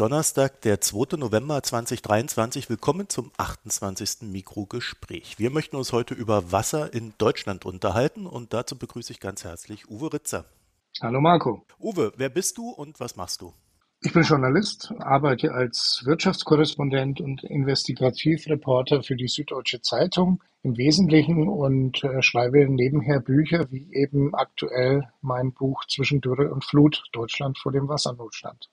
Ist Donnerstag, der 2. November 2023. Willkommen zum 28. Mikrogespräch. Wir möchten uns heute über Wasser in Deutschland unterhalten und dazu begrüße ich ganz herzlich Uwe Ritzer. Hallo Marco. Uwe, wer bist du und was machst du? Ich bin Journalist, arbeite als Wirtschaftskorrespondent und Investigativreporter für die Süddeutsche Zeitung im Wesentlichen und äh, schreibe nebenher Bücher wie eben aktuell mein Buch Zwischen Dürre und Flut, Deutschland vor dem Wassernotstand.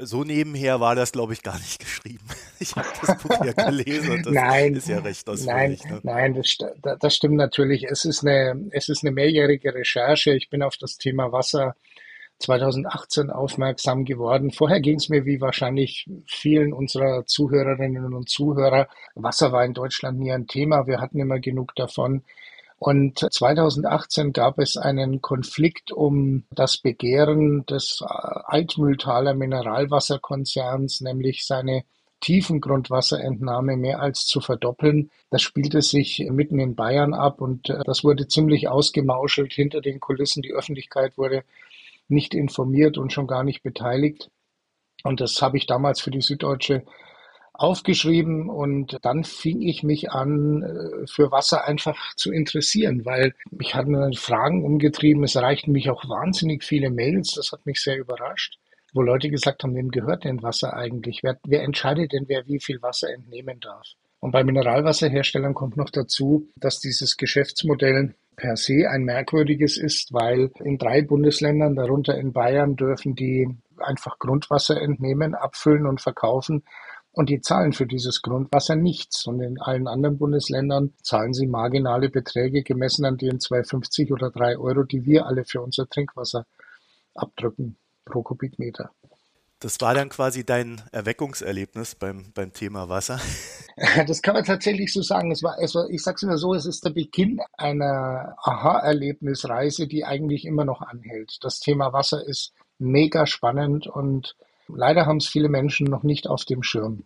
So nebenher war das, glaube ich, gar nicht geschrieben. Ich habe das Buch ja gelesen und das nein, ist ja recht ausführlich. Nein, ne? nein das, das stimmt natürlich. Es ist, eine, es ist eine mehrjährige Recherche. Ich bin auf das Thema Wasser 2018 aufmerksam geworden. Vorher ging es mir wie wahrscheinlich vielen unserer Zuhörerinnen und Zuhörer. Wasser war in Deutschland nie ein Thema. Wir hatten immer genug davon. Und 2018 gab es einen Konflikt um das Begehren des Altmühltaler Mineralwasserkonzerns, nämlich seine Tiefengrundwasserentnahme mehr als zu verdoppeln. Das spielte sich mitten in Bayern ab und äh, das wurde ziemlich ausgemauschelt hinter den Kulissen. Die Öffentlichkeit wurde nicht informiert und schon gar nicht beteiligt. Und das habe ich damals für die Süddeutsche aufgeschrieben und dann fing ich mich an, äh, für Wasser einfach zu interessieren, weil mich hatten Fragen umgetrieben. Es erreichten mich auch wahnsinnig viele Mails. Das hat mich sehr überrascht, wo Leute gesagt haben, wem gehört denn Wasser eigentlich? Wer, wer entscheidet denn, wer wie viel Wasser entnehmen darf? Und bei Mineralwasserherstellern kommt noch dazu, dass dieses Geschäftsmodell per se ein merkwürdiges ist, weil in drei Bundesländern, darunter in Bayern, dürfen die einfach Grundwasser entnehmen, abfüllen und verkaufen. Und die zahlen für dieses Grundwasser nichts. Und in allen anderen Bundesländern zahlen sie marginale Beträge gemessen an den 2,50 oder 3 Euro, die wir alle für unser Trinkwasser abdrücken pro Kubikmeter. Das war dann quasi dein Erweckungserlebnis beim, beim Thema Wasser. Das kann man tatsächlich so sagen. Es war, es war, ich sage es immer so, es ist der Beginn einer Aha-Erlebnisreise, die eigentlich immer noch anhält. Das Thema Wasser ist mega spannend und Leider haben es viele Menschen noch nicht auf dem Schirm.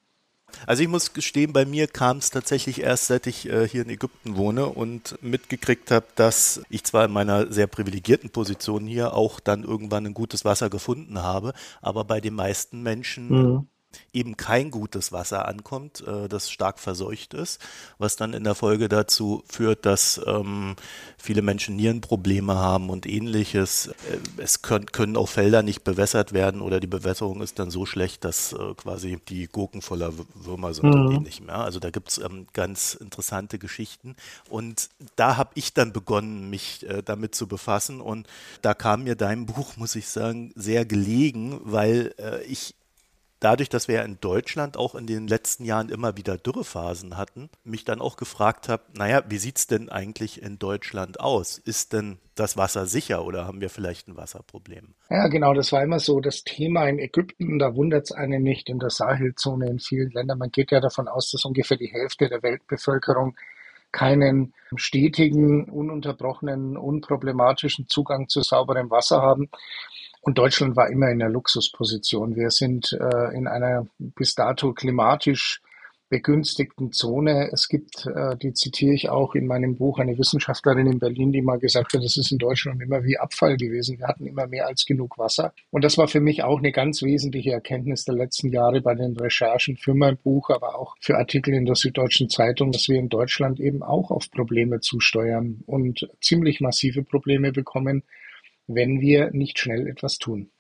Also ich muss gestehen, bei mir kam es tatsächlich erst, seit ich äh, hier in Ägypten wohne und mitgekriegt habe, dass ich zwar in meiner sehr privilegierten Position hier auch dann irgendwann ein gutes Wasser gefunden habe, aber bei den meisten Menschen mhm eben kein gutes Wasser ankommt, äh, das stark verseucht ist, was dann in der Folge dazu führt, dass ähm, viele Menschen Nierenprobleme haben und ähnliches. Äh, es können, können auch Felder nicht bewässert werden oder die Bewässerung ist dann so schlecht, dass äh, quasi die Gurken voller Würmer sind mhm. und ähnlichem. Ja? Also da gibt es ähm, ganz interessante Geschichten und da habe ich dann begonnen, mich äh, damit zu befassen und da kam mir dein Buch, muss ich sagen, sehr gelegen, weil äh, ich dadurch, dass wir ja in Deutschland auch in den letzten Jahren immer wieder Dürrephasen hatten, mich dann auch gefragt habe, naja, wie sieht es denn eigentlich in Deutschland aus? Ist denn das Wasser sicher oder haben wir vielleicht ein Wasserproblem? Ja, genau, das war immer so das Thema in Ägypten. Da wundert es einen nicht in der Sahelzone in vielen Ländern. Man geht ja davon aus, dass ungefähr die Hälfte der Weltbevölkerung keinen stetigen, ununterbrochenen, unproblematischen Zugang zu sauberem Wasser haben. Und Deutschland war immer in der Luxusposition. Wir sind äh, in einer bis dato klimatisch begünstigten Zone. Es gibt, äh, die zitiere ich auch in meinem Buch, eine Wissenschaftlerin in Berlin, die mal gesagt hat, das ist in Deutschland immer wie Abfall gewesen. Wir hatten immer mehr als genug Wasser. Und das war für mich auch eine ganz wesentliche Erkenntnis der letzten Jahre bei den Recherchen für mein Buch, aber auch für Artikel in der Süddeutschen Zeitung, dass wir in Deutschland eben auch auf Probleme zusteuern und ziemlich massive Probleme bekommen, wenn wir nicht schnell etwas tun.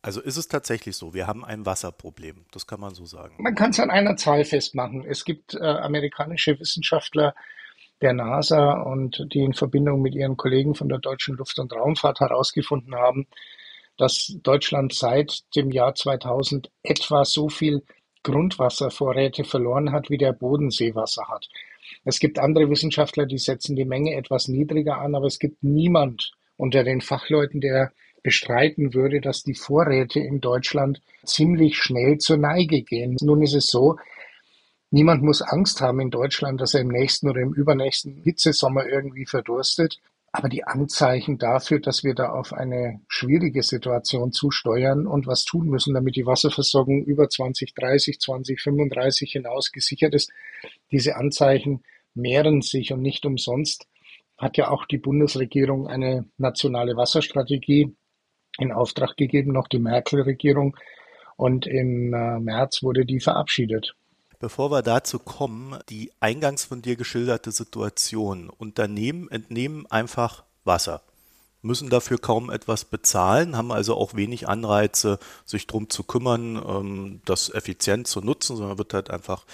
Also ist es tatsächlich so, wir haben ein Wasserproblem, das kann man so sagen. Man kann es an einer Zahl festmachen. Es gibt äh, amerikanische Wissenschaftler der NASA und die in Verbindung mit ihren Kollegen von der Deutschen Luft- und Raumfahrt herausgefunden haben, dass Deutschland seit dem Jahr 2000 etwa so viel Grundwasservorräte verloren hat, wie der Bodensee Wasser hat. Es gibt andere Wissenschaftler, die setzen die Menge etwas niedriger an, aber es gibt niemand unter den Fachleuten, der bestreiten würde, dass die Vorräte in Deutschland ziemlich schnell zur Neige gehen. Nun ist es so, niemand muss Angst haben in Deutschland, dass er im nächsten oder im übernächsten Hitzesommer irgendwie verdurstet. Aber die Anzeichen dafür, dass wir da auf eine schwierige Situation zusteuern und was tun müssen, damit die Wasserversorgung über 2030, 2035 hinaus gesichert ist, diese Anzeichen mehren sich und nicht umsonst hat ja auch die Bundesregierung eine nationale Wasserstrategie in Auftrag gegeben, noch die Merkel-Regierung. Und im äh, März wurde die verabschiedet. Bevor wir dazu kommen, die eingangs von dir geschilderte Situation. Unternehmen entnehmen einfach Wasser, müssen dafür kaum etwas bezahlen, haben also auch wenig Anreize, sich darum zu kümmern, ähm, das effizient zu nutzen, sondern wird halt einfach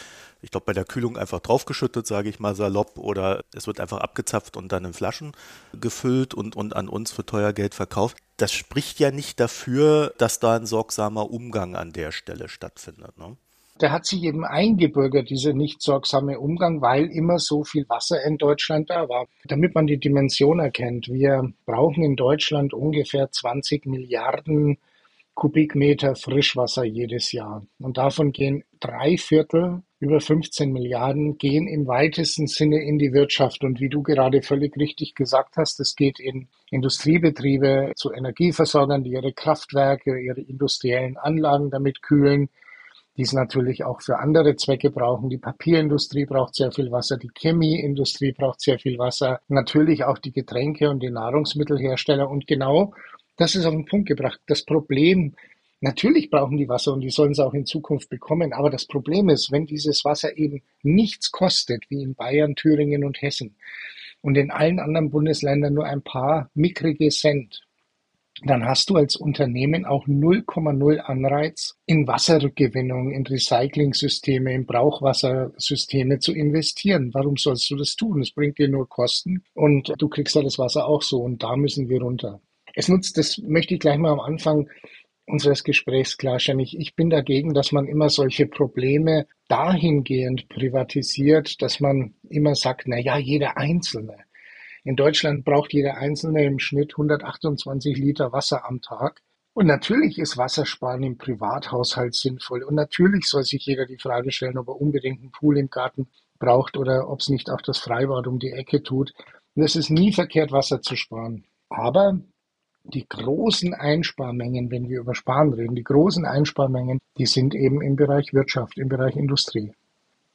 ich glaube, bei der Kühlung einfach draufgeschüttet, sage ich mal salopp, oder es wird einfach abgezapft und dann in Flaschen gefüllt und, und an uns für teuer Geld verkauft. Das spricht ja nicht dafür, dass da ein sorgsamer Umgang an der Stelle stattfindet. Ne? Der hat sich eben eingebürgert, dieser nicht sorgsame Umgang, weil immer so viel Wasser in Deutschland da war. Damit man die Dimension erkennt, wir brauchen in Deutschland ungefähr 20 Milliarden Kubikmeter Frischwasser jedes Jahr. Und davon gehen drei Viertel, über 15 Milliarden, gehen im weitesten Sinne in die Wirtschaft. Und wie du gerade völlig richtig gesagt hast, es geht in Industriebetriebe zu Energieversorgern, die ihre Kraftwerke, ihre industriellen Anlagen damit kühlen, die es natürlich auch für andere Zwecke brauchen. Die Papierindustrie braucht sehr viel Wasser, die Chemieindustrie braucht sehr viel Wasser, natürlich auch die Getränke und die Nahrungsmittelhersteller. Und genau das ist auf den Punkt gebracht. Das Problem, natürlich brauchen die Wasser und die sollen es auch in Zukunft bekommen. Aber das Problem ist, wenn dieses Wasser eben nichts kostet, wie in Bayern, Thüringen und Hessen und in allen anderen Bundesländern nur ein paar mickrige Cent, dann hast du als Unternehmen auch 0,0 Anreiz, in Wasserrückgewinnung, in Recyclingsysteme, in Brauchwassersysteme zu investieren. Warum sollst du das tun? Es bringt dir nur Kosten und du kriegst ja das Wasser auch so und da müssen wir runter. Es nutzt, das möchte ich gleich mal am Anfang unseres Gesprächs klarstellen. Ich, ich bin dagegen, dass man immer solche Probleme dahingehend privatisiert, dass man immer sagt, na ja, jeder Einzelne. In Deutschland braucht jeder Einzelne im Schnitt 128 Liter Wasser am Tag. Und natürlich ist Wassersparen im Privathaushalt sinnvoll. Und natürlich soll sich jeder die Frage stellen, ob er unbedingt einen Pool im Garten braucht oder ob es nicht auch das Freibad um die Ecke tut. Und es ist nie verkehrt, Wasser zu sparen. Aber die großen Einsparmengen, wenn wir über Sparen reden, die großen Einsparmengen, die sind eben im Bereich Wirtschaft, im Bereich Industrie.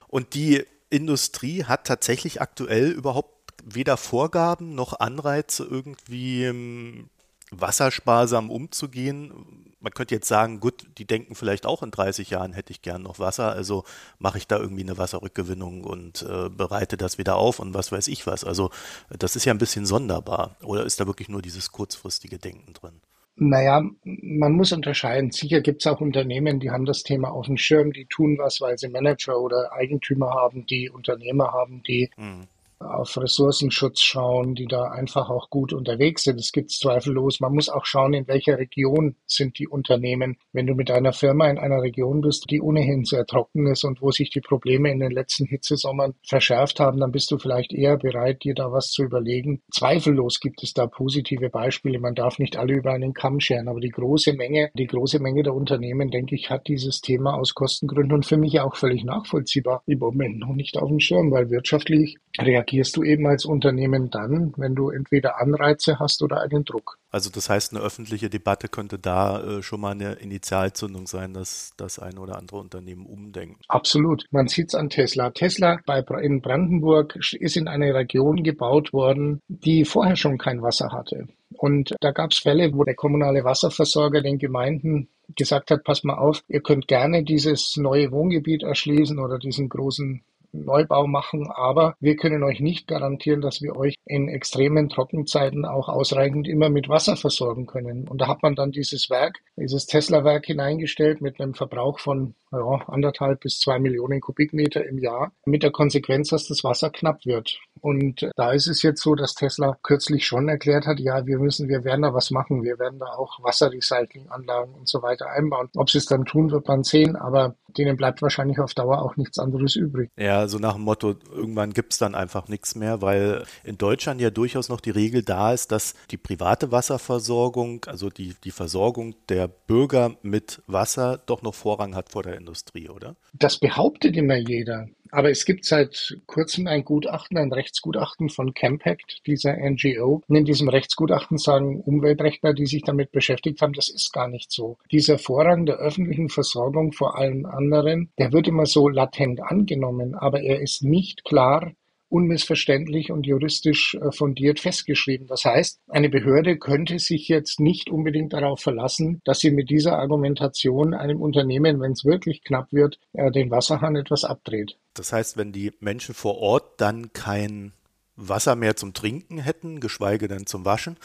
Und die Industrie hat tatsächlich aktuell überhaupt weder Vorgaben noch Anreize, irgendwie ähm, wassersparsam umzugehen man könnte jetzt sagen, gut, die denken vielleicht auch in 30 Jahren hätte ich gern noch Wasser, also mache ich da irgendwie eine Wasserrückgewinnung und äh, bereite das wieder auf und was weiß ich was. Also das ist ja ein bisschen sonderbar. Oder ist da wirklich nur dieses kurzfristige Denken drin? Naja, man muss unterscheiden. Sicher gibt es auch Unternehmen, die haben das Thema auf dem Schirm, die tun was, weil sie Manager oder Eigentümer haben, die Unternehmer haben, die mhm auf Ressourcenschutz schauen, die da einfach auch gut unterwegs sind. Es gibt zweifellos. Man muss auch schauen, in welcher Region sind die Unternehmen. Wenn du mit einer Firma in einer Region bist, die ohnehin sehr trocken ist und wo sich die Probleme in den letzten Hitzesommern verschärft haben, dann bist du vielleicht eher bereit, dir da was zu überlegen. Zweifellos gibt es da positive Beispiele. Man darf nicht alle über einen Kamm scheren, aber die große Menge, die große Menge der Unternehmen, denke ich, hat dieses Thema aus Kostengründen und für mich auch völlig nachvollziehbar im Moment noch nicht auf dem Schirm, weil wirtschaftlich reagiert reagierst du eben als Unternehmen dann, wenn du entweder Anreize hast oder einen Druck. Also das heißt, eine öffentliche Debatte könnte da äh, schon mal eine Initialzündung sein, dass das ein oder andere Unternehmen umdenkt. Absolut. Man sieht es an Tesla. Tesla bei, in Brandenburg ist in eine Region gebaut worden, die vorher schon kein Wasser hatte. Und da gab es Fälle, wo der kommunale Wasserversorger den Gemeinden gesagt hat, pass mal auf, ihr könnt gerne dieses neue Wohngebiet erschließen oder diesen großen Neubau machen, aber wir können euch nicht garantieren, dass wir euch in extremen Trockenzeiten auch ausreichend immer mit Wasser versorgen können. Und da hat man dann dieses Werk, dieses Tesla-Werk hineingestellt mit einem Verbrauch von ja, anderthalb bis zwei Millionen Kubikmeter im Jahr, mit der Konsequenz, dass das Wasser knapp wird. Und da ist es jetzt so, dass Tesla kürzlich schon erklärt hat, ja, wir müssen, wir werden da was machen, wir werden da auch Wasserrecyclinganlagen und so weiter einbauen. Ob sie es dann tun, wird man sehen, aber denen bleibt wahrscheinlich auf Dauer auch nichts anderes übrig. Ja, so nach dem Motto, irgendwann gibt es dann einfach nichts mehr, weil in Deutschland ja durchaus noch die Regel da ist, dass die private Wasserversorgung, also die, die Versorgung der Bürger mit Wasser doch noch Vorrang hat vor der Industrie, oder? Das behauptet immer jeder. Aber es gibt seit kurzem ein Gutachten, ein Rechtsgutachten von Campact, dieser NGO. Und in diesem Rechtsgutachten sagen Umweltrechtler, die sich damit beschäftigt haben, das ist gar nicht so. Dieser Vorrang der öffentlichen Versorgung vor allen anderen, der wird immer so latent angenommen, aber er ist nicht klar unmissverständlich und juristisch äh, fundiert festgeschrieben. Das heißt, eine Behörde könnte sich jetzt nicht unbedingt darauf verlassen, dass sie mit dieser Argumentation einem Unternehmen, wenn es wirklich knapp wird, äh, den Wasserhahn etwas abdreht. Das heißt, wenn die Menschen vor Ort dann kein Wasser mehr zum Trinken hätten, geschweige denn zum Waschen,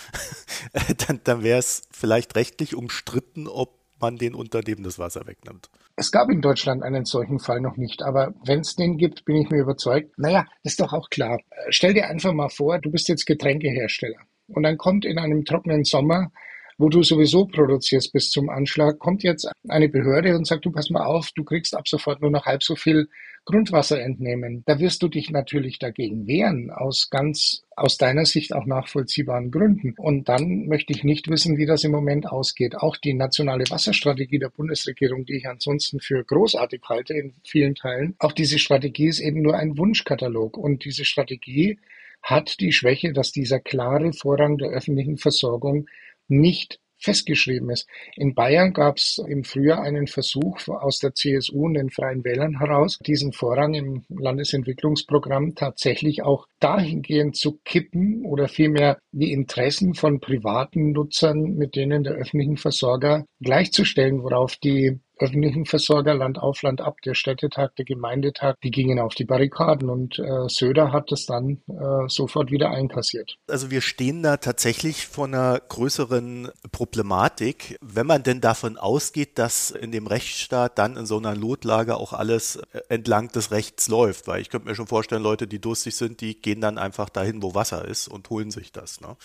dann, dann wäre es vielleicht rechtlich umstritten, ob man den Unternehmen das Wasser wegnimmt. Es gab in Deutschland einen solchen Fall noch nicht, aber wenn es den gibt, bin ich mir überzeugt. Naja, ist doch auch klar. Stell dir einfach mal vor, du bist jetzt Getränkehersteller und dann kommt in einem trockenen Sommer wo du sowieso produzierst bis zum Anschlag, kommt jetzt eine Behörde und sagt, du pass mal auf, du kriegst ab sofort nur noch halb so viel Grundwasser entnehmen. Da wirst du dich natürlich dagegen wehren, aus ganz, aus deiner Sicht auch nachvollziehbaren Gründen. Und dann möchte ich nicht wissen, wie das im Moment ausgeht. Auch die nationale Wasserstrategie der Bundesregierung, die ich ansonsten für großartig halte in vielen Teilen, auch diese Strategie ist eben nur ein Wunschkatalog. Und diese Strategie hat die Schwäche, dass dieser klare Vorrang der öffentlichen Versorgung nicht festgeschrieben ist. In Bayern gab es im Frühjahr einen Versuch aus der CSU und den Freien Wählern heraus, diesen Vorrang im Landesentwicklungsprogramm tatsächlich auch dahingehend zu kippen oder vielmehr die Interessen von privaten Nutzern mit denen der öffentlichen Versorger gleichzustellen, worauf die öffentlichen Versorger Land auf Land ab, der Städtetag, der Gemeindetag, die gingen auf die Barrikaden und äh, Söder hat das dann äh, sofort wieder einkassiert. Also wir stehen da tatsächlich vor einer größeren Problematik, wenn man denn davon ausgeht, dass in dem Rechtsstaat dann in so einer Notlage auch alles äh, entlang des Rechts läuft, weil ich könnte mir schon vorstellen, Leute, die durstig sind, die gehen dann einfach dahin, wo Wasser ist und holen sich das. Ne?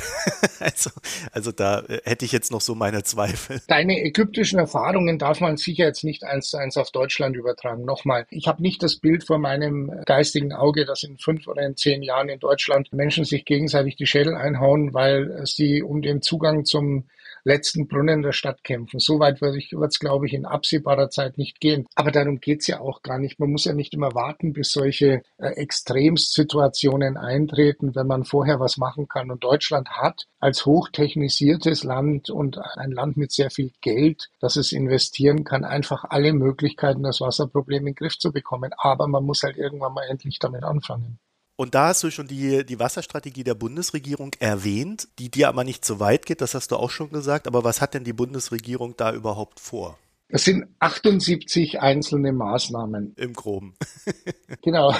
also, also da äh, hätte ich jetzt noch so meine Zweifel. Deine ägyptischen Erfahrungen darf man sicher jetzt nicht eins zu eins auf Deutschland übertragen. Nochmal, ich habe nicht das Bild vor meinem geistigen Auge, dass in fünf oder in zehn Jahren in Deutschland Menschen sich gegenseitig die Schädel einhauen, weil sie um den Zugang zum letzten Brunnen der Stadt kämpfen. So weit wird es, glaube ich, in absehbarer Zeit nicht gehen. Aber darum geht's ja auch gar nicht. Man muss ja nicht immer warten, bis solche äh, Extremsituationen eintreten, wenn man vorher was machen kann. Und Deutschland hat als hochtechnisiertes Land und ein Land mit sehr viel Geld, das es investieren kann, einfach alle Möglichkeiten, das Wasserproblem in den Griff zu bekommen. Aber man muss halt irgendwann mal endlich damit anfangen. Und da hast du schon die, die Wasserstrategie der Bundesregierung erwähnt, die dir aber nicht so weit geht, das hast du auch schon gesagt. Aber was hat denn die Bundesregierung da überhaupt vor? Es sind 78 einzelne Maßnahmen. Im Groben. genau.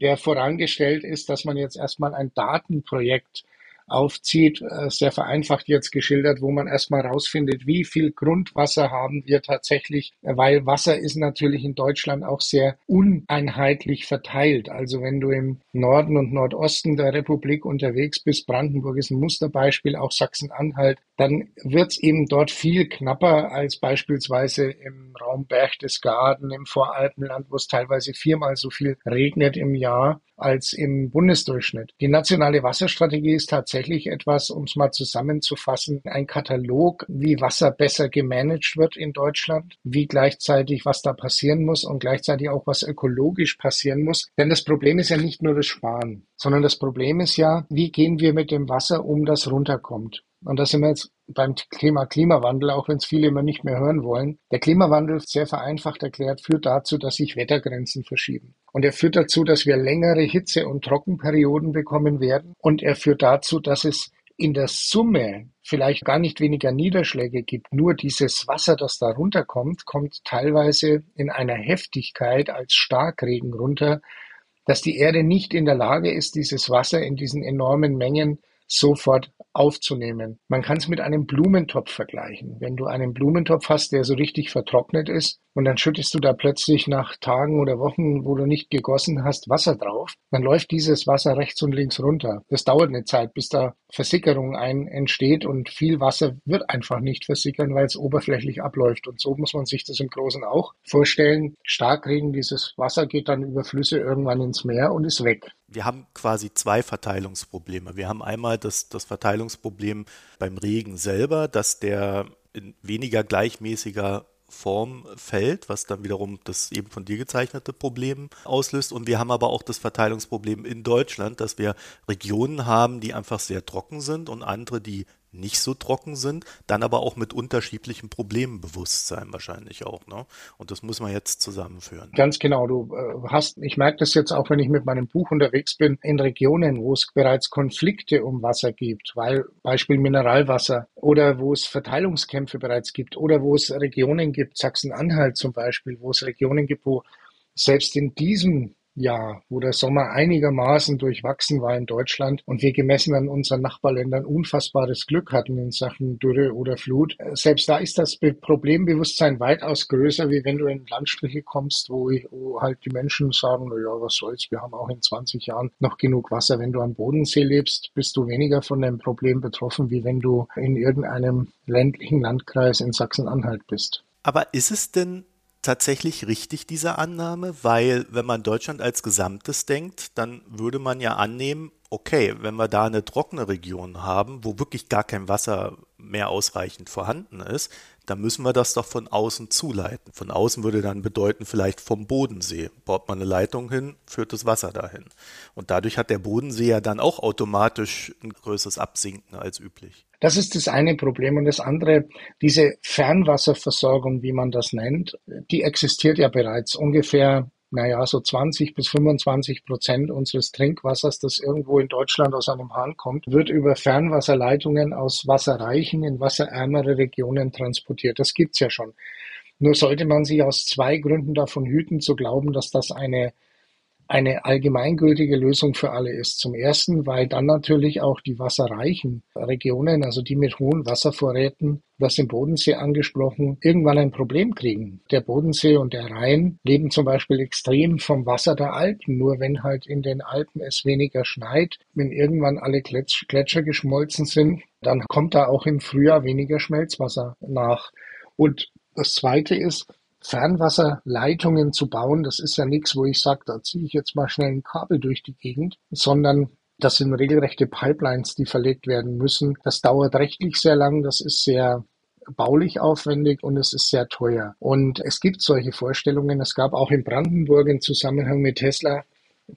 Der vorangestellt ist, dass man jetzt erstmal ein Datenprojekt aufzieht, äh, sehr vereinfacht jetzt geschildert, wo man erstmal rausfindet, wie viel Grundwasser haben wir tatsächlich, weil Wasser ist natürlich in Deutschland auch sehr uneinheitlich verteilt. Also wenn du im Norden und Nordosten der Republik unterwegs bist, Brandenburg ist ein Musterbeispiel, auch Sachsen-Anhalt, dann wird es eben dort viel knapper als beispielsweise im Raum Berchtesgaden, im Voralpenland, wo es teilweise viermal so viel regnet im Jahr als im Bundesdurchschnitt. Die nationale Wasserstrategie ist tatsächlich etwas, um es mal zusammenzufassen, ein Katalog, wie Wasser besser gemanagt wird in Deutschland, wie gleichzeitig was da passieren muss und gleichzeitig auch was ökologisch passieren muss. Denn das Problem ist ja nicht nur das Sparen, sondern das Problem ist ja, wie gehen wir mit dem Wasser um, das runterkommt. Und da sind wir jetzt beim Thema Klimawandel, auch wenn es viele immer nicht mehr hören wollen. Der Klimawandel, sehr vereinfacht erklärt, führt dazu, dass sich Wettergrenzen verschieben. Und er führt dazu, dass wir längere Hitze- und Trockenperioden bekommen werden. Und er führt dazu, dass es in der Summe vielleicht gar nicht weniger Niederschläge gibt. Nur dieses Wasser, das da runterkommt, kommt teilweise in einer Heftigkeit als Starkregen runter, dass die Erde nicht in der Lage ist, dieses Wasser in diesen enormen Mengen sofort aufzunehmen. Man kann es mit einem Blumentopf vergleichen. Wenn du einen Blumentopf hast, der so richtig vertrocknet ist und dann schüttest du da plötzlich nach Tagen oder Wochen, wo du nicht gegossen hast, Wasser drauf, dann läuft dieses Wasser rechts und links runter. Das dauert eine Zeit, bis da Versickerung ein entsteht und viel Wasser wird einfach nicht versickern, weil es oberflächlich abläuft. Und so muss man sich das im Großen auch vorstellen. Starkregen, dieses Wasser geht dann über Flüsse irgendwann ins Meer und ist weg. Wir haben quasi zwei Verteilungsprobleme. Wir haben einmal das, das Verteilungsproblem beim Regen selber, dass der in weniger gleichmäßiger Form fällt, was dann wiederum das eben von dir gezeichnete Problem auslöst. Und wir haben aber auch das Verteilungsproblem in Deutschland, dass wir Regionen haben, die einfach sehr trocken sind und andere, die nicht so trocken sind, dann aber auch mit unterschiedlichen Problemen bewusst sein wahrscheinlich auch. Ne? Und das muss man jetzt zusammenführen. Ganz genau. Du äh, hast, ich merke das jetzt auch, wenn ich mit meinem Buch unterwegs bin, in Regionen, wo es bereits Konflikte um Wasser gibt, weil Beispiel Mineralwasser oder wo es Verteilungskämpfe bereits gibt oder wo es Regionen gibt, Sachsen-Anhalt zum Beispiel, wo es Regionen gibt, wo selbst in diesem Jahr, wo der Sommer einigermaßen durchwachsen war in Deutschland und wir gemessen an unseren Nachbarländern unfassbares Glück hatten in Sachen Dürre oder Flut. Selbst da ist das Problembewusstsein weitaus größer, wie wenn du in Landstriche kommst, wo, wo halt die Menschen sagen, na ja, was soll's, wir haben auch in 20 Jahren noch genug Wasser. Wenn du am Bodensee lebst, bist du weniger von dem Problem betroffen, wie wenn du in irgendeinem ländlichen Landkreis in Sachsen-Anhalt bist. Aber ist es denn tatsächlich richtig, diese Annahme, weil wenn man Deutschland als Gesamtes denkt, dann würde man ja annehmen, okay, wenn wir da eine trockene Region haben, wo wirklich gar kein Wasser mehr ausreichend vorhanden ist, dann müssen wir das doch von außen zuleiten. Von außen würde dann bedeuten, vielleicht vom Bodensee. Baut man eine Leitung hin, führt das Wasser dahin. Und dadurch hat der Bodensee ja dann auch automatisch ein größeres Absinken als üblich. Das ist das eine Problem. Und das andere, diese Fernwasserversorgung, wie man das nennt, die existiert ja bereits ungefähr naja, so 20 bis 25 Prozent unseres Trinkwassers, das irgendwo in Deutschland aus einem Hahn kommt, wird über Fernwasserleitungen aus wasserreichen in wasserärmere Regionen transportiert. Das gibt's ja schon. Nur sollte man sich aus zwei Gründen davon hüten, zu glauben, dass das eine eine allgemeingültige Lösung für alle ist. Zum Ersten, weil dann natürlich auch die wasserreichen Regionen, also die mit hohen Wasservorräten, das im Bodensee angesprochen, irgendwann ein Problem kriegen. Der Bodensee und der Rhein leben zum Beispiel extrem vom Wasser der Alpen. Nur wenn halt in den Alpen es weniger schneit, wenn irgendwann alle Gletscher geschmolzen sind, dann kommt da auch im Frühjahr weniger Schmelzwasser nach. Und das Zweite ist, Fernwasserleitungen zu bauen, das ist ja nichts, wo ich sage, da ziehe ich jetzt mal schnell ein Kabel durch die Gegend, sondern das sind regelrechte Pipelines, die verlegt werden müssen. Das dauert rechtlich sehr lang, das ist sehr baulich aufwendig und es ist sehr teuer. Und es gibt solche Vorstellungen. Es gab auch in Brandenburg im Zusammenhang mit Tesla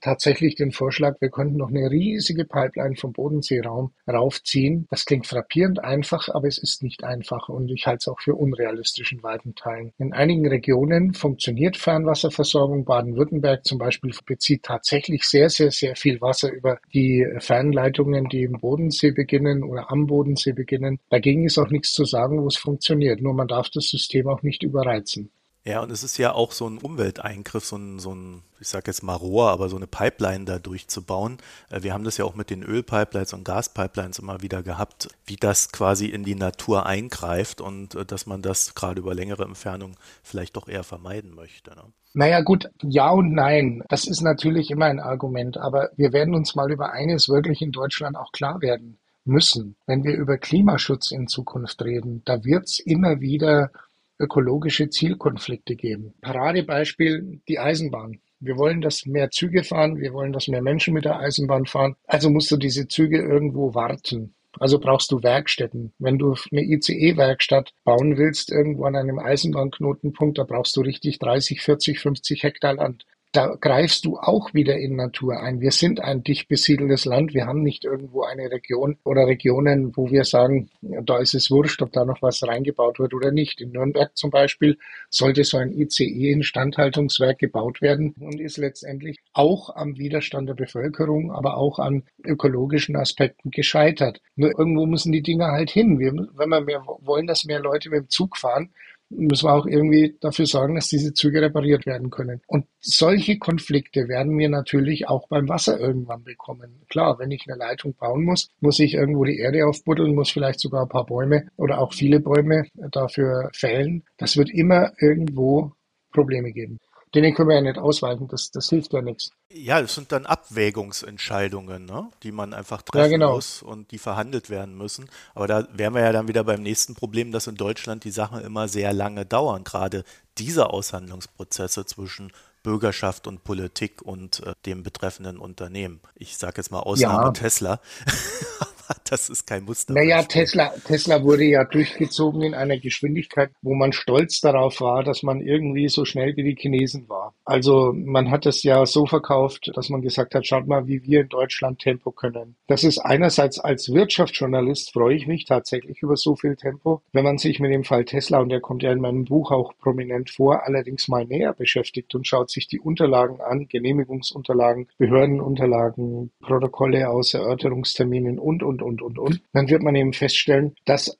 tatsächlich den Vorschlag, wir könnten noch eine riesige Pipeline vom Bodenseeraum raufziehen. Das klingt frappierend einfach, aber es ist nicht einfach und ich halte es auch für unrealistisch in weiten Teilen. In einigen Regionen funktioniert Fernwasserversorgung. Baden-Württemberg zum Beispiel bezieht tatsächlich sehr, sehr, sehr viel Wasser über die Fernleitungen, die im Bodensee beginnen oder am Bodensee beginnen. Dagegen ist auch nichts zu sagen, wo es funktioniert. Nur man darf das System auch nicht überreizen. Ja, und es ist ja auch so ein Umwelteingriff, so ein, so ein ich sage jetzt mal Rohr, aber so eine Pipeline da durchzubauen. Äh, wir haben das ja auch mit den Ölpipelines und Gaspipelines immer wieder gehabt, wie das quasi in die Natur eingreift und äh, dass man das gerade über längere Entfernung vielleicht doch eher vermeiden möchte. Ne? Naja gut, ja und nein. Das ist natürlich immer ein Argument, aber wir werden uns mal über eines wirklich in Deutschland auch klar werden müssen. Wenn wir über Klimaschutz in Zukunft reden, da wird es immer wieder ökologische Zielkonflikte geben. Paradebeispiel die Eisenbahn. Wir wollen, dass mehr Züge fahren, wir wollen, dass mehr Menschen mit der Eisenbahn fahren. Also musst du diese Züge irgendwo warten. Also brauchst du Werkstätten. Wenn du eine ICE-Werkstatt bauen willst, irgendwo an einem Eisenbahnknotenpunkt, da brauchst du richtig 30, 40, 50 Hektar Land da greifst du auch wieder in Natur ein. Wir sind ein dicht besiedeltes Land. Wir haben nicht irgendwo eine Region oder Regionen, wo wir sagen, da ist es wurscht, ob da noch was reingebaut wird oder nicht. In Nürnberg zum Beispiel sollte so ein ICE-Instandhaltungswerk gebaut werden und ist letztendlich auch am Widerstand der Bevölkerung, aber auch an ökologischen Aspekten gescheitert. Nur irgendwo müssen die Dinge halt hin. Wir, wenn wir mehr wollen, dass mehr Leute mit dem Zug fahren, müssen wir auch irgendwie dafür sorgen, dass diese Züge repariert werden können. Und solche Konflikte werden wir natürlich auch beim Wasser irgendwann bekommen. Klar, wenn ich eine Leitung bauen muss, muss ich irgendwo die Erde aufbuddeln, muss vielleicht sogar ein paar Bäume oder auch viele Bäume dafür fällen. Das wird immer irgendwo Probleme geben denen können wir ja nicht ausweichen, das, das hilft ja nichts. Ja, das sind dann Abwägungsentscheidungen, ne? die man einfach treffen ja, genau. muss und die verhandelt werden müssen. Aber da wären wir ja dann wieder beim nächsten Problem, dass in Deutschland die Sachen immer sehr lange dauern, gerade diese Aushandlungsprozesse zwischen Bürgerschaft und Politik und äh, dem betreffenden Unternehmen. Ich sage jetzt mal Ausnahme ja. Tesla. das ist kein Muster. Naja, Tesla, Tesla wurde ja durchgezogen in einer Geschwindigkeit, wo man stolz darauf war, dass man irgendwie so schnell wie die Chinesen war. Also man hat es ja so verkauft, dass man gesagt hat, schaut mal, wie wir in Deutschland Tempo können. Das ist einerseits als Wirtschaftsjournalist freue ich mich tatsächlich über so viel Tempo. Wenn man sich mit dem Fall Tesla, und der kommt ja in meinem Buch auch prominent vor, allerdings mal näher beschäftigt und schaut sich die Unterlagen an, Genehmigungsunterlagen, Behördenunterlagen, Protokolle aus Erörterungsterminen und, und, und, und, und, dann wird man eben feststellen, dass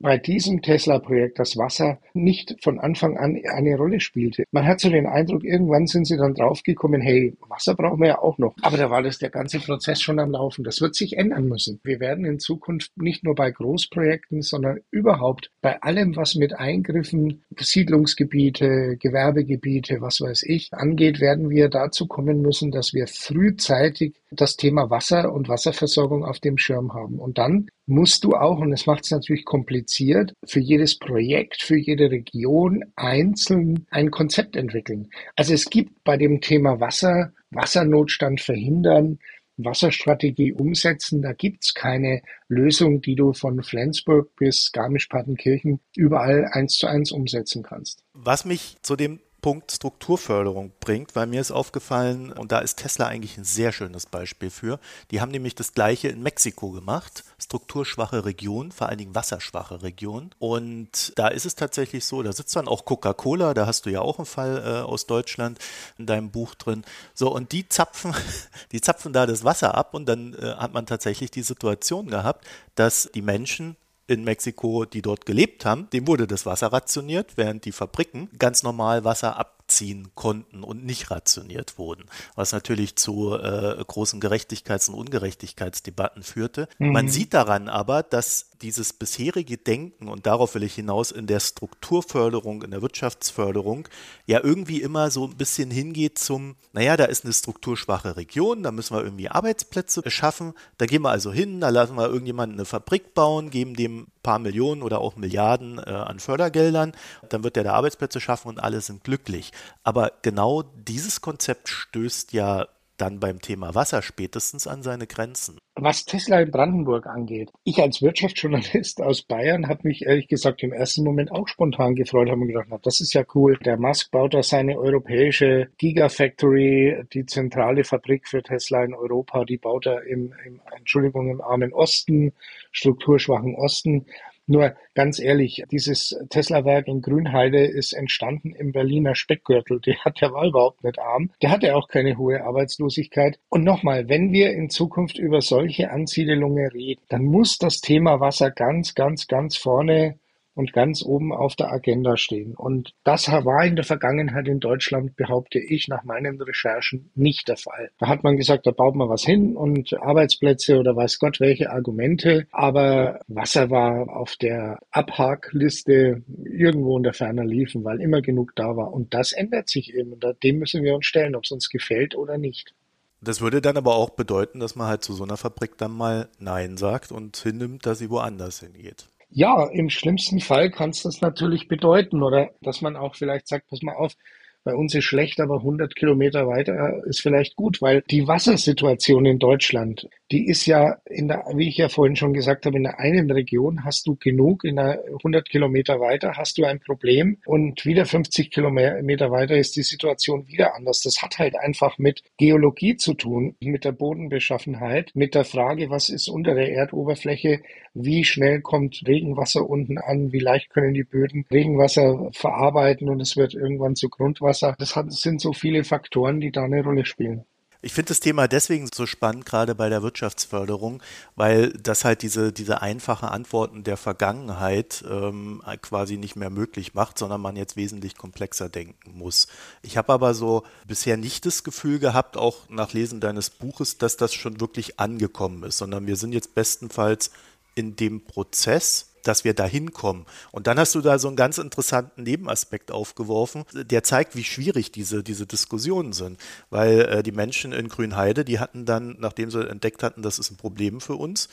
bei diesem Tesla-Projekt das Wasser nicht von Anfang an eine Rolle spielte. Man hat so den Eindruck, irgendwann sind sie dann draufgekommen, hey, Wasser brauchen wir ja auch noch. Aber da war das der ganze Prozess schon am Laufen. Das wird sich ändern müssen. Wir werden in Zukunft nicht nur bei Großprojekten, sondern überhaupt bei allem, was mit Eingriffen, Siedlungsgebiete, Gewerbegebiete, was weiß ich, angeht, werden wir dazu kommen müssen, dass wir frühzeitig das Thema Wasser und Wasserversorgung auf dem Schirm haben. Und dann musst du auch, und das macht es natürlich kompliziert, für jedes Projekt, für jede Region einzeln ein Konzept entwickeln. Also es gibt bei dem Thema Wasser, Wassernotstand verhindern, Wasserstrategie umsetzen. Da gibt's keine Lösung, die du von Flensburg bis Garmisch-Partenkirchen überall eins zu eins umsetzen kannst. Was mich zu dem Punkt Strukturförderung bringt, weil mir ist aufgefallen, und da ist Tesla eigentlich ein sehr schönes Beispiel für, die haben nämlich das gleiche in Mexiko gemacht, strukturschwache Region, vor allen Dingen wasserschwache Region. Und da ist es tatsächlich so, da sitzt dann auch Coca-Cola, da hast du ja auch einen Fall äh, aus Deutschland in deinem Buch drin. So, und die zapfen, die zapfen da das Wasser ab und dann äh, hat man tatsächlich die Situation gehabt, dass die Menschen in Mexiko, die dort gelebt haben, dem wurde das Wasser rationiert, während die Fabriken ganz normal Wasser abziehen konnten und nicht rationiert wurden, was natürlich zu äh, großen Gerechtigkeits- und Ungerechtigkeitsdebatten führte. Mhm. Man sieht daran aber, dass dieses bisherige Denken, und darauf will ich hinaus, in der Strukturförderung, in der Wirtschaftsförderung, ja irgendwie immer so ein bisschen hingeht zum, naja, da ist eine strukturschwache Region, da müssen wir irgendwie Arbeitsplätze schaffen, da gehen wir also hin, da lassen wir irgendjemanden eine Fabrik bauen, geben dem ein paar Millionen oder auch Milliarden äh, an Fördergeldern, dann wird der da Arbeitsplätze schaffen und alle sind glücklich. Aber genau dieses Konzept stößt ja dann beim Thema Wasser spätestens an seine Grenzen. Was Tesla in Brandenburg angeht, ich als Wirtschaftsjournalist aus Bayern habe mich ehrlich gesagt im ersten Moment auch spontan gefreut, habe mir gedacht, na, das ist ja cool. Der Musk baut da seine europäische Gigafactory, die zentrale Fabrik für Tesla in Europa, die baut er im, im Entschuldigung, im armen Osten, strukturschwachen Osten. Nur ganz ehrlich, dieses Tesla-Werk in Grünheide ist entstanden im Berliner Speckgürtel. Der hat der war überhaupt nicht arm. Der hatte auch keine hohe Arbeitslosigkeit. Und nochmal, wenn wir in Zukunft über solche Ansiedelungen reden, dann muss das Thema Wasser ganz, ganz, ganz vorne und ganz oben auf der Agenda stehen. Und das war in der Vergangenheit in Deutschland, behaupte ich, nach meinen Recherchen nicht der Fall. Da hat man gesagt, da baut man was hin und Arbeitsplätze oder weiß Gott welche Argumente. Aber Wasser war auf der Abhakliste irgendwo in der Ferne liefen, weil immer genug da war. Und das ändert sich eben. Dem müssen wir uns stellen, ob es uns gefällt oder nicht. Das würde dann aber auch bedeuten, dass man halt zu so einer Fabrik dann mal Nein sagt und hinnimmt, dass sie woanders hingeht. Ja, im schlimmsten Fall kann es das natürlich bedeuten oder? Dass man auch vielleicht sagt, pass mal auf, bei uns ist schlecht, aber 100 Kilometer weiter ist vielleicht gut, weil die Wassersituation in Deutschland, die ist ja in der, wie ich ja vorhin schon gesagt habe, in der einen Region hast du genug, in der 100 Kilometer weiter hast du ein Problem und wieder 50 Kilometer weiter ist die Situation wieder anders. Das hat halt einfach mit Geologie zu tun, mit der Bodenbeschaffenheit, mit der Frage, was ist unter der Erdoberfläche, wie schnell kommt Regenwasser unten an, wie leicht können die Böden Regenwasser verarbeiten und es wird irgendwann zu Grundwasser Wasser. Das sind so viele Faktoren, die da eine Rolle spielen. Ich finde das Thema deswegen so spannend, gerade bei der Wirtschaftsförderung, weil das halt diese, diese einfache Antworten der Vergangenheit ähm, quasi nicht mehr möglich macht, sondern man jetzt wesentlich komplexer denken muss. Ich habe aber so bisher nicht das Gefühl gehabt, auch nach Lesen deines Buches, dass das schon wirklich angekommen ist, sondern wir sind jetzt bestenfalls in dem Prozess, dass wir da hinkommen. Und dann hast du da so einen ganz interessanten Nebenaspekt aufgeworfen, der zeigt, wie schwierig diese, diese Diskussionen sind. Weil äh, die Menschen in Grünheide, die hatten dann, nachdem sie entdeckt hatten, das ist ein Problem für uns,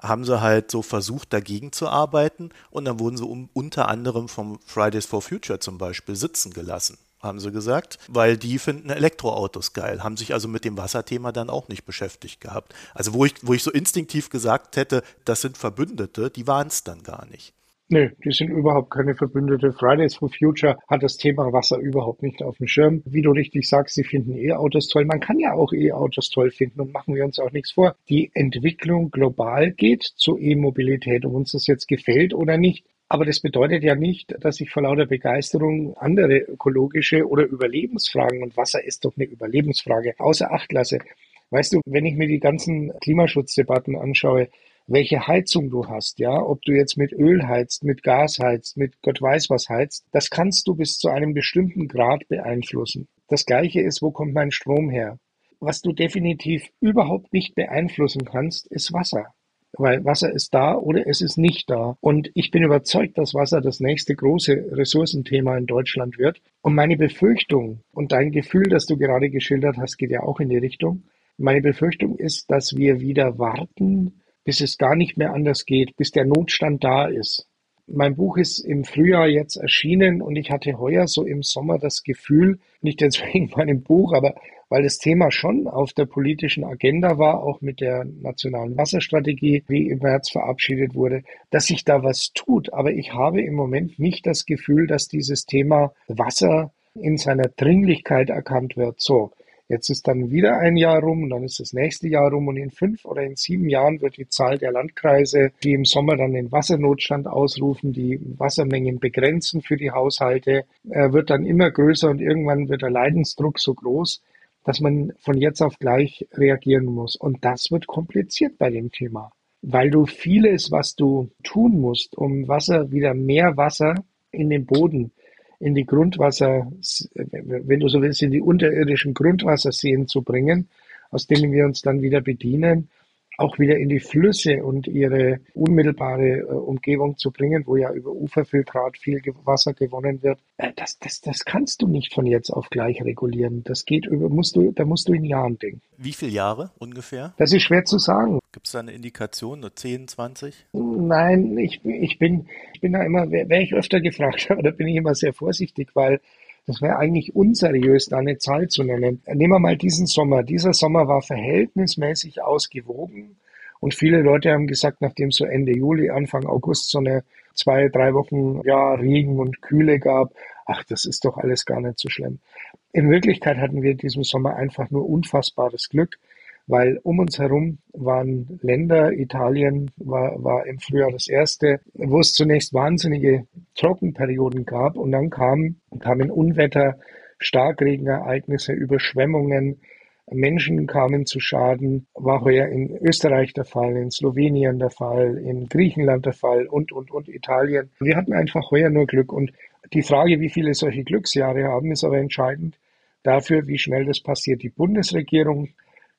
haben sie halt so versucht, dagegen zu arbeiten und dann wurden sie um, unter anderem vom Fridays for Future zum Beispiel sitzen gelassen haben sie gesagt, weil die finden Elektroautos geil, haben sich also mit dem Wasserthema dann auch nicht beschäftigt gehabt. Also wo ich, wo ich so instinktiv gesagt hätte, das sind Verbündete, die waren es dann gar nicht. Nö, die sind überhaupt keine Verbündete. Fridays for Future hat das Thema Wasser überhaupt nicht auf dem Schirm. Wie du richtig sagst, sie finden E-Autos toll. Man kann ja auch E-Autos toll finden und machen wir uns auch nichts vor. Die Entwicklung global geht zur E-Mobilität, ob uns das jetzt gefällt oder nicht. Aber das bedeutet ja nicht, dass ich vor lauter Begeisterung andere ökologische oder Überlebensfragen, und Wasser ist doch eine Überlebensfrage, außer Acht lasse. Weißt du, wenn ich mir die ganzen Klimaschutzdebatten anschaue, welche Heizung du hast, ja, ob du jetzt mit Öl heizt, mit Gas heizt, mit Gott weiß was heizt, das kannst du bis zu einem bestimmten Grad beeinflussen. Das gleiche ist, wo kommt mein Strom her? Was du definitiv überhaupt nicht beeinflussen kannst, ist Wasser. Weil Wasser ist da oder es ist nicht da. Und ich bin überzeugt, dass Wasser das nächste große Ressourcenthema in Deutschland wird. Und meine Befürchtung und dein Gefühl, das du gerade geschildert hast, geht ja auch in die Richtung. Meine Befürchtung ist, dass wir wieder warten, bis es gar nicht mehr anders geht, bis der Notstand da ist. Mein Buch ist im Frühjahr jetzt erschienen und ich hatte heuer so im Sommer das Gefühl, nicht jetzt wegen meinem Buch, aber weil das Thema schon auf der politischen Agenda war, auch mit der nationalen Wasserstrategie, die im März verabschiedet wurde, dass sich da was tut. Aber ich habe im Moment nicht das Gefühl, dass dieses Thema Wasser in seiner Dringlichkeit erkannt wird. So, Jetzt ist dann wieder ein Jahr rum und dann ist das nächste Jahr rum und in fünf oder in sieben Jahren wird die Zahl der Landkreise, die im Sommer dann den Wassernotstand ausrufen, die Wassermengen begrenzen für die Haushalte, äh, wird dann immer größer und irgendwann wird der Leidensdruck so groß, dass man von jetzt auf gleich reagieren muss. Und das wird kompliziert bei dem Thema, weil du vieles, was du tun musst, um Wasser wieder mehr Wasser in den Boden in die Grundwasser, wenn du so willst, in die unterirdischen Grundwasserseen zu bringen, aus denen wir uns dann wieder bedienen, auch wieder in die Flüsse und ihre unmittelbare äh, Umgebung zu bringen, wo ja über Uferfiltrat viel Wasser gewonnen wird. Äh, das, das, das kannst du nicht von jetzt auf gleich regulieren. Das geht über, musst du, da musst du in Jahren denken. Wie viele Jahre ungefähr? Das ist schwer zu sagen. Gibt es da eine Indikation, nur 10, 20? Nein, ich, ich bin, ich bin da immer, wäre ich öfter gefragt, aber da bin ich immer sehr vorsichtig, weil das wäre eigentlich unseriös, da eine Zahl zu nennen. Nehmen wir mal diesen Sommer. Dieser Sommer war verhältnismäßig ausgewogen. Und viele Leute haben gesagt, nachdem so Ende Juli, Anfang August so eine zwei, drei Wochen ja, Regen und Kühle gab, ach, das ist doch alles gar nicht so schlimm. In Wirklichkeit hatten wir in diesem Sommer einfach nur unfassbares Glück weil um uns herum waren Länder, Italien war, war im Frühjahr das erste, wo es zunächst wahnsinnige Trockenperioden gab und dann kamen, kamen Unwetter, Starkregenereignisse, Überschwemmungen, Menschen kamen zu Schaden, war heuer in Österreich der Fall, in Slowenien der Fall, in Griechenland der Fall und, und, und Italien. Wir hatten einfach heuer nur Glück und die Frage, wie viele solche Glücksjahre haben, ist aber entscheidend dafür, wie schnell das passiert. Die Bundesregierung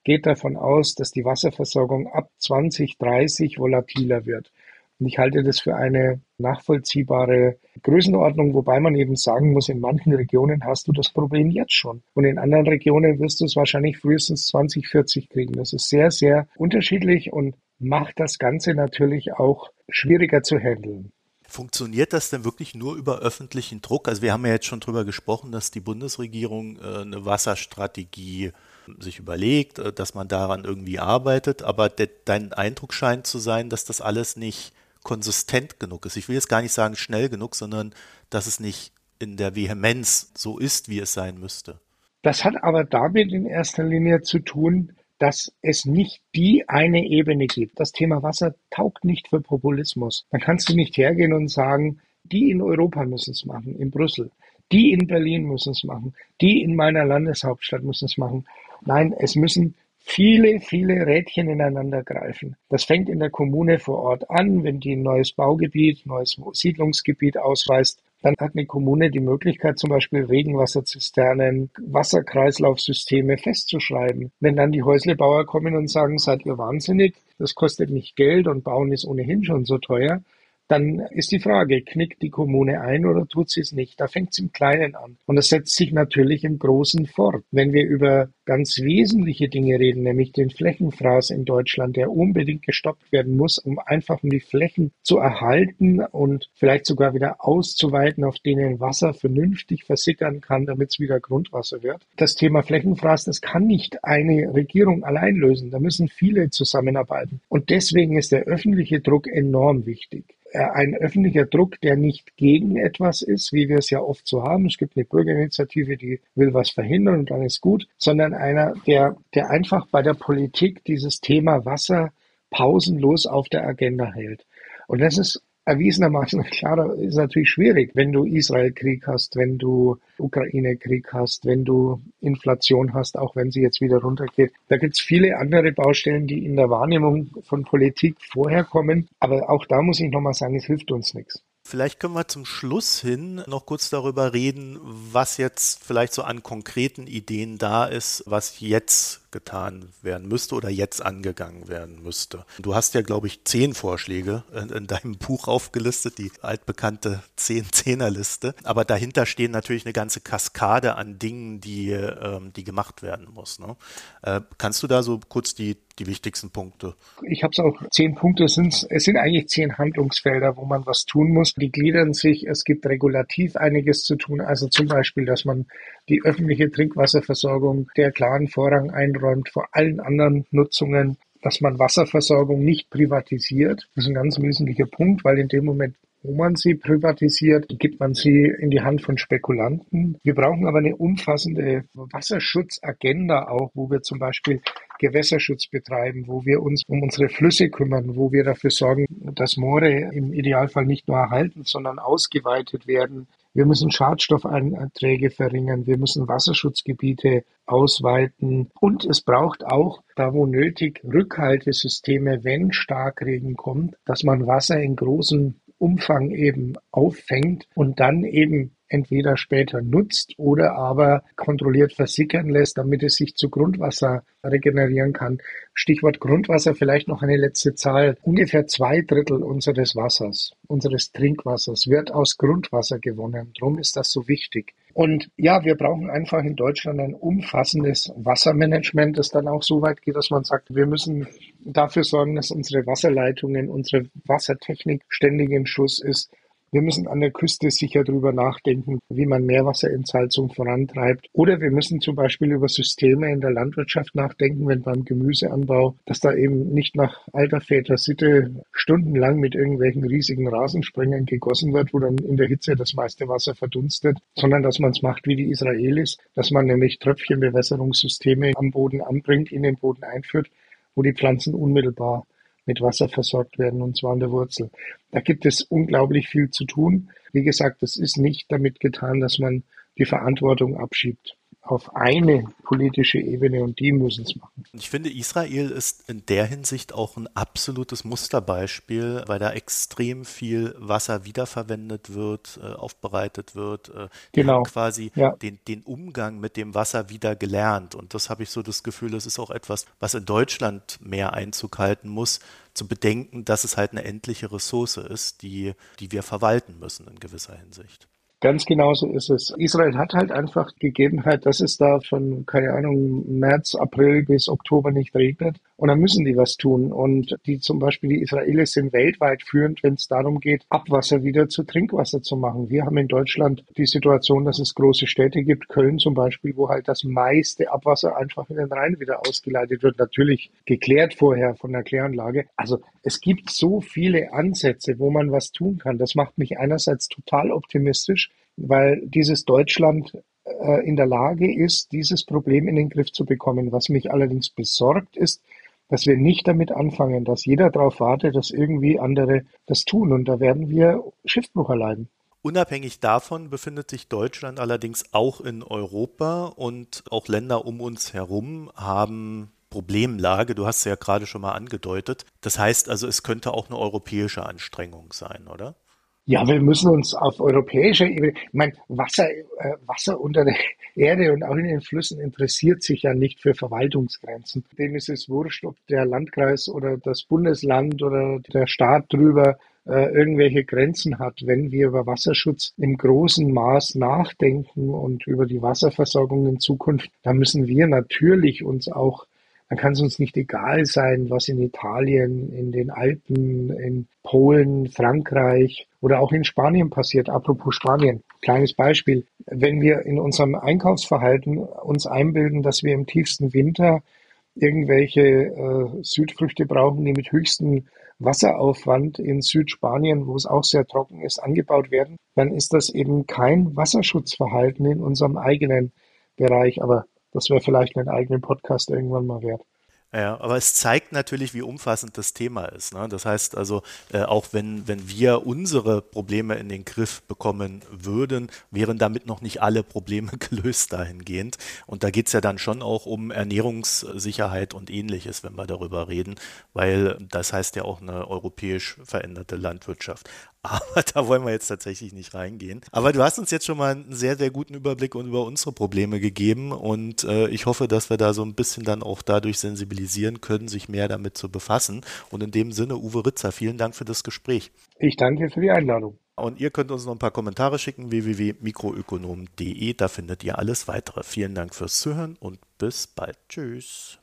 geht davon aus, dass die Wasserversorgung ab 2030 volatiler wird. Und ich halte das für eine nachvollziehbare Größenordnung, wobei man eben sagen muss, in manchen Regionen hast du das Problem jetzt schon. Und in anderen Regionen wirst du es wahrscheinlich frühestens 2040 kriegen. Das ist sehr, sehr unterschiedlich und macht das Ganze natürlich auch schwieriger zu handeln. Funktioniert das denn wirklich nur über öffentlichen Druck? Also wir haben ja jetzt schon darüber gesprochen, dass die Bundesregierung äh, eine Wasserstrategie sich überlegt, äh, dass man daran irgendwie arbeitet, aber de, dein Eindruck scheint zu sein, dass das alles nicht konsistent genug ist. Ich will jetzt gar nicht sagen schnell genug, sondern dass es nicht in der Vehemenz so ist, wie es sein müsste. Das hat aber damit in erster Linie zu tun, dass es nicht die eine Ebene gibt. Das Thema Wasser taugt nicht für Populismus. Dann kannst du nicht hergehen und sagen, die in Europa müssen es machen, in Brüssel. Die in Berlin müssen es machen. Die in meiner Landeshauptstadt müssen es machen. Nein, es müssen viele, viele Rädchen ineinander greifen. Das fängt in der Kommune vor Ort an, wenn die ein neues Baugebiet, neues Siedlungsgebiet ausweist. Dann hat eine Kommune die Möglichkeit, zum Beispiel Regenwasserzisternen, Wasserkreislaufsysteme festzuschreiben. Wenn dann die Häuslebauer kommen und sagen, seid ihr wahnsinnig, das kostet nicht Geld und Bauen ist ohnehin schon so teuer, dann ist die Frage, knickt die Kommune ein oder tut sie es nicht? Da fängt es im Kleinen an. Und das setzt sich natürlich im Großen fort. Wenn wir über ganz wesentliche Dinge reden, nämlich den Flächenfraß in Deutschland, der unbedingt gestoppt werden muss, um einfach die Flächen zu erhalten und vielleicht sogar wieder auszuweiten, auf denen Wasser vernünftig versickern kann, damit es wieder Grundwasser wird. Das Thema Flächenfraß, das kann nicht eine Regierung allein lösen. Da müssen viele zusammenarbeiten. Und deswegen ist der öffentliche Druck enorm wichtig. Äh, ein öffentlicher Druck, der nicht gegen etwas ist, wie wir es ja oft so haben. Es gibt eine Bürgerinitiative, die will was verhindern und dann ist gut, sondern einer, der, der einfach bei der Politik dieses Thema Wasser pausenlos auf der Agenda hält. Und das ist erwiesenermaßen, klar, ist natürlich schwierig, wenn du Israel-Krieg hast, wenn du Ukraine-Krieg hast, wenn du Inflation hast, auch wenn sie jetzt wieder runtergeht. Da gibt es viele andere Baustellen, die in der Wahrnehmung von Politik vorher kommen. Aber auch da muss ich nochmal sagen, es hilft uns nichts. Vielleicht können wir zum Schluss hin noch kurz darüber reden, was jetzt vielleicht so an konkreten Ideen da ist, was jetzt getan werden müsste oder jetzt angegangen werden müsste. Du hast ja, glaube ich, zehn Vorschläge in, in deinem Buch aufgelistet, die altbekannte Zehn-Zehner-Liste. Aber dahinter stehen natürlich eine ganze Kaskade an Dingen, die, ähm, die gemacht werden muss. Ne? Äh, kannst du da so kurz die, die wichtigsten Punkte? Ich habe es auch, zehn Punkte sind es sind eigentlich zehn Handlungsfelder, wo man was tun muss. Die gliedern sich, es gibt regulativ einiges zu tun, also zum Beispiel, dass man die öffentliche Trinkwasserversorgung der klaren Vorrang einräumt vor allen anderen Nutzungen, dass man Wasserversorgung nicht privatisiert. Das ist ein ganz wesentlicher Punkt, weil in dem Moment, wo man sie privatisiert, gibt man sie in die Hand von Spekulanten. Wir brauchen aber eine umfassende Wasserschutzagenda auch, wo wir zum Beispiel Gewässerschutz betreiben, wo wir uns um unsere Flüsse kümmern, wo wir dafür sorgen, dass Moore im Idealfall nicht nur erhalten, sondern ausgeweitet werden, wir müssen Schadstoffeinträge verringern. Wir müssen Wasserschutzgebiete ausweiten. Und es braucht auch, da wo nötig, Rückhaltesysteme, wenn Starkregen kommt, dass man Wasser in großem Umfang eben auffängt und dann eben entweder später nutzt oder aber kontrolliert versickern lässt, damit es sich zu Grundwasser regenerieren kann. Stichwort Grundwasser, vielleicht noch eine letzte Zahl. Ungefähr zwei Drittel unseres Wassers, unseres Trinkwassers wird aus Grundwasser gewonnen. Drum ist das so wichtig. Und ja, wir brauchen einfach in Deutschland ein umfassendes Wassermanagement, das dann auch so weit geht, dass man sagt, wir müssen dafür sorgen, dass unsere Wasserleitungen, unsere Wassertechnik ständig in Schuss ist, wir müssen an der Küste sicher drüber nachdenken, wie man Meerwasserentsalzung vorantreibt. Oder wir müssen zum Beispiel über Systeme in der Landwirtschaft nachdenken, wenn beim Gemüseanbau, dass da eben nicht nach alter Väter Sitte stundenlang mit irgendwelchen riesigen Rasensprengern gegossen wird, wo dann in der Hitze das meiste Wasser verdunstet, sondern dass man es macht wie die Israelis, dass man nämlich Tröpfchenbewässerungssysteme am Boden anbringt, in den Boden einführt, wo die Pflanzen unmittelbar mit Wasser versorgt werden, und zwar an der Wurzel. Da gibt es unglaublich viel zu tun. Wie gesagt, es ist nicht damit getan, dass man die Verantwortung abschiebt auf eine politische Ebene und die müssen es machen. Ich finde, Israel ist in der Hinsicht auch ein absolutes Musterbeispiel, weil da extrem viel Wasser wiederverwendet wird, äh, aufbereitet wird. Äh, die genau. haben quasi ja. den, den Umgang mit dem Wasser wieder gelernt. Und das habe ich so das Gefühl, das ist auch etwas, was in Deutschland mehr Einzug halten muss, zu bedenken, dass es halt eine endliche Ressource ist, die, die wir verwalten müssen in gewisser Hinsicht. Ganz genauso ist es. Israel hat halt einfach Gegebenheit, dass es da von, keine Ahnung, März, April bis Oktober nicht regnet. Und dann müssen die was tun. Und die zum Beispiel, die Israelis sind weltweit führend, wenn es darum geht, Abwasser wieder zu Trinkwasser zu machen. Wir haben in Deutschland die Situation, dass es große Städte gibt, Köln zum Beispiel, wo halt das meiste Abwasser einfach in den Rhein wieder ausgeleitet wird. Natürlich geklärt vorher von der Kläranlage. Also es gibt so viele Ansätze, wo man was tun kann. Das macht mich einerseits total optimistisch weil dieses Deutschland äh, in der Lage ist, dieses Problem in den Griff zu bekommen. Was mich allerdings besorgt ist, dass wir nicht damit anfangen, dass jeder darauf wartet, dass irgendwie andere das tun. Und da werden wir Schiffbruch erleiden. Unabhängig davon befindet sich Deutschland allerdings auch in Europa und auch Länder um uns herum haben Problemlage. Du hast es ja gerade schon mal angedeutet. Das heißt also, es könnte auch eine europäische Anstrengung sein, oder? Ja, wir müssen uns auf europäischer Ebene, ich meine, Wasser, äh, Wasser unter der Erde und auch in den Flüssen interessiert sich ja nicht für Verwaltungsgrenzen. Dem ist es wurscht, ob der Landkreis oder das Bundesland oder der Staat drüber äh, irgendwelche Grenzen hat. Wenn wir über Wasserschutz im großen Maß nachdenken und über die Wasserversorgung in Zukunft, dann müssen wir natürlich uns auch dann kann es uns nicht egal sein, was in Italien, in den Alpen, in Polen, Frankreich oder auch in Spanien passiert. Apropos Spanien, kleines Beispiel. Wenn wir in unserem Einkaufsverhalten uns einbilden, dass wir im tiefsten Winter irgendwelche äh, Südfrüchte brauchen, die mit höchsten Wasseraufwand in Südspanien, wo es auch sehr trocken ist, angebaut werden, dann ist das eben kein Wasserschutzverhalten in unserem eigenen Bereich. Aber das wäre vielleicht einen eigenen Podcast irgendwann mal wert. Ja, aber es zeigt natürlich, wie umfassend das Thema ist. Ne? Das heißt also, äh, auch wenn, wenn wir unsere Probleme in den Griff bekommen würden, wären damit noch nicht alle Probleme gelöst dahingehend. Und da geht es ja dann schon auch um Ernährungssicherheit und ähnliches, wenn wir darüber reden, weil das heißt ja auch eine europäisch veränderte Landwirtschaft. Aber da wollen wir jetzt tatsächlich nicht reingehen. Aber du hast uns jetzt schon mal einen sehr, sehr guten Überblick über unsere Probleme gegeben und äh, ich hoffe, dass wir da so ein bisschen dann auch dadurch sensibilisieren können, sich mehr damit zu befassen. Und in dem Sinne, Uwe Ritzer, vielen Dank für das Gespräch. Ich danke für die Einladung. Und ihr könnt uns noch ein paar Kommentare schicken, www.mikroökonom.de, da findet ihr alles weitere. Vielen Dank fürs Zuhören und bis bald. Tschüss.